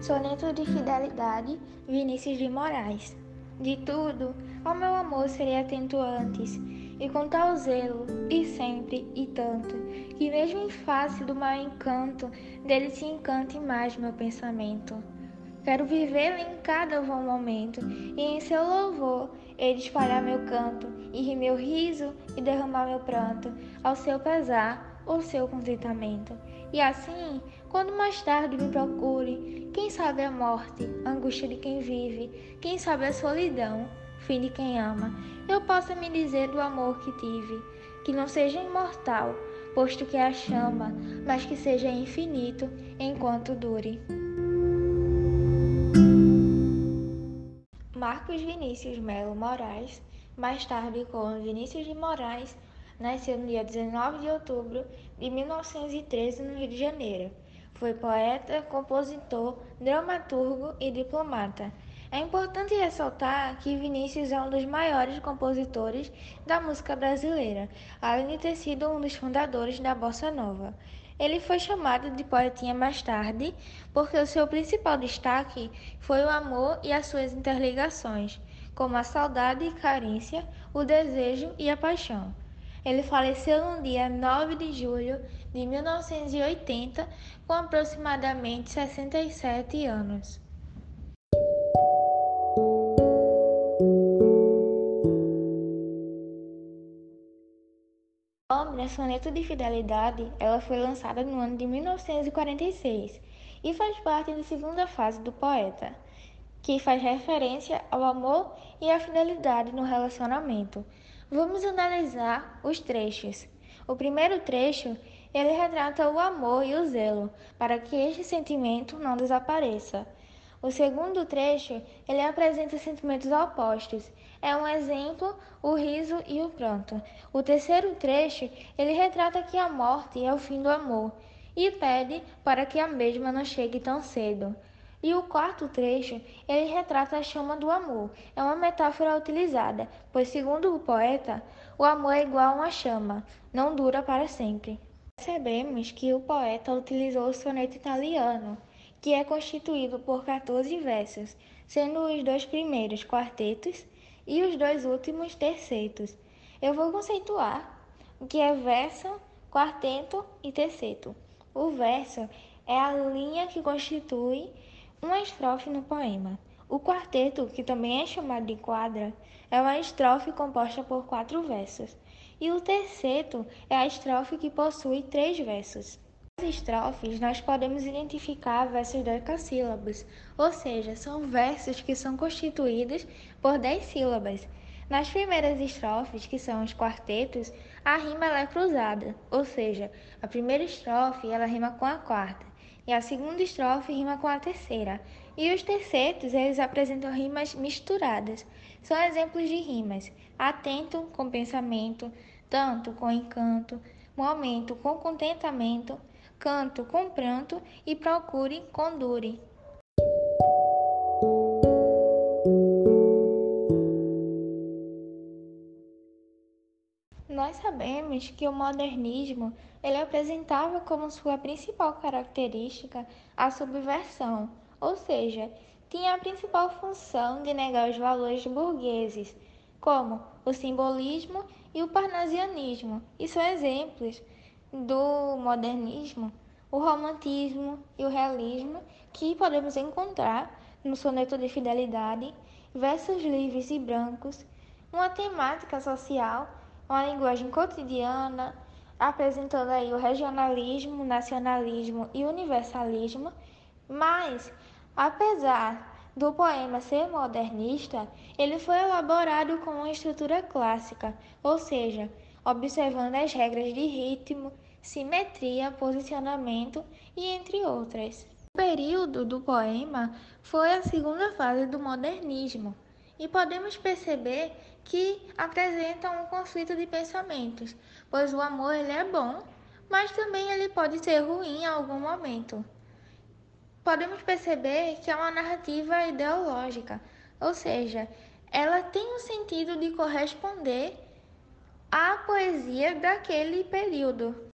Soneto de Fidelidade, Vinícius de Moraes. De tudo, ao meu amor serei atento antes, e com tal zelo, e sempre, e tanto, que mesmo em face do mau encanto, dele se encante mais meu pensamento. Quero vivê-lo em cada bom momento, e em seu louvor, ele espalhar meu canto, e rir meu riso, e derramar meu pranto, ao seu pesar, ou seu contentamento. E assim, quando mais tarde me procure, quem sabe a morte, angústia de quem vive, quem sabe a solidão, fim de quem ama, eu possa me dizer do amor que tive, que não seja imortal, posto que é a chama, mas que seja infinito enquanto dure. Marcos Vinícius Melo Moraes, mais tarde com Vinícius de Moraes, nasceu no dia 19 de outubro de 1913 no Rio de Janeiro. Foi poeta, compositor, dramaturgo e diplomata. É importante ressaltar que Vinícius é um dos maiores compositores da música brasileira, além de ter sido um dos fundadores da bossa nova. Ele foi chamado de poetinha mais tarde porque o seu principal destaque foi o amor e as suas interligações, como a saudade e carência, o desejo e a paixão. Ele faleceu no dia 9 de julho de 1980, com aproximadamente 67 anos. A obra Soneto de Fidelidade ela foi lançada no ano de 1946 e faz parte da segunda fase do poeta, que faz referência ao amor e à fidelidade no relacionamento. Vamos analisar os trechos. O primeiro trecho, ele retrata o amor e o zelo, para que este sentimento não desapareça. O segundo trecho, ele apresenta sentimentos opostos. É um exemplo, o riso e o pranto. O terceiro trecho, ele retrata que a morte é o fim do amor e pede para que a mesma não chegue tão cedo. E o quarto trecho, ele retrata a chama do amor. É uma metáfora utilizada, pois, segundo o poeta, o amor é igual a uma chama, não dura para sempre. Percebemos que o poeta utilizou o soneto italiano, que é constituído por 14 versos, sendo os dois primeiros quartetos e os dois últimos tercetos. Eu vou conceituar o que é verso, quarteto e terceto. O verso é a linha que constitui uma estrofe no poema. O quarteto, que também é chamado de quadra, é uma estrofe composta por quatro versos. E o terceto é a estrofe que possui três versos. Nas estrofes, nós podemos identificar versos decassílabos, ou seja, são versos que são constituídos por dez sílabas. Nas primeiras estrofes, que são os quartetos, a rima é cruzada, ou seja, a primeira estrofe ela rima com a quarta e a segunda estrofe rima com a terceira. E os tercetos, eles apresentam rimas misturadas. São exemplos de rimas: atento com pensamento, tanto com encanto, momento com contentamento, canto com pranto e procure com dure. Nós sabemos que o modernismo ele apresentava como sua principal característica a subversão, ou seja, tinha a principal função de negar os valores burgueses, como o simbolismo e o parnasianismo, e são exemplos do modernismo, o romantismo e o realismo que podemos encontrar no soneto de fidelidade, versos livres e brancos, uma temática social uma linguagem cotidiana, apresentando aí o regionalismo, nacionalismo e universalismo, mas apesar do poema ser modernista, ele foi elaborado com uma estrutura clássica, ou seja, observando as regras de ritmo, simetria, posicionamento e entre outras. O período do poema foi a segunda fase do modernismo, e podemos perceber que apresenta um conflito de pensamentos, pois o amor ele é bom, mas também ele pode ser ruim em algum momento. Podemos perceber que é uma narrativa ideológica, ou seja, ela tem o sentido de corresponder à poesia daquele período.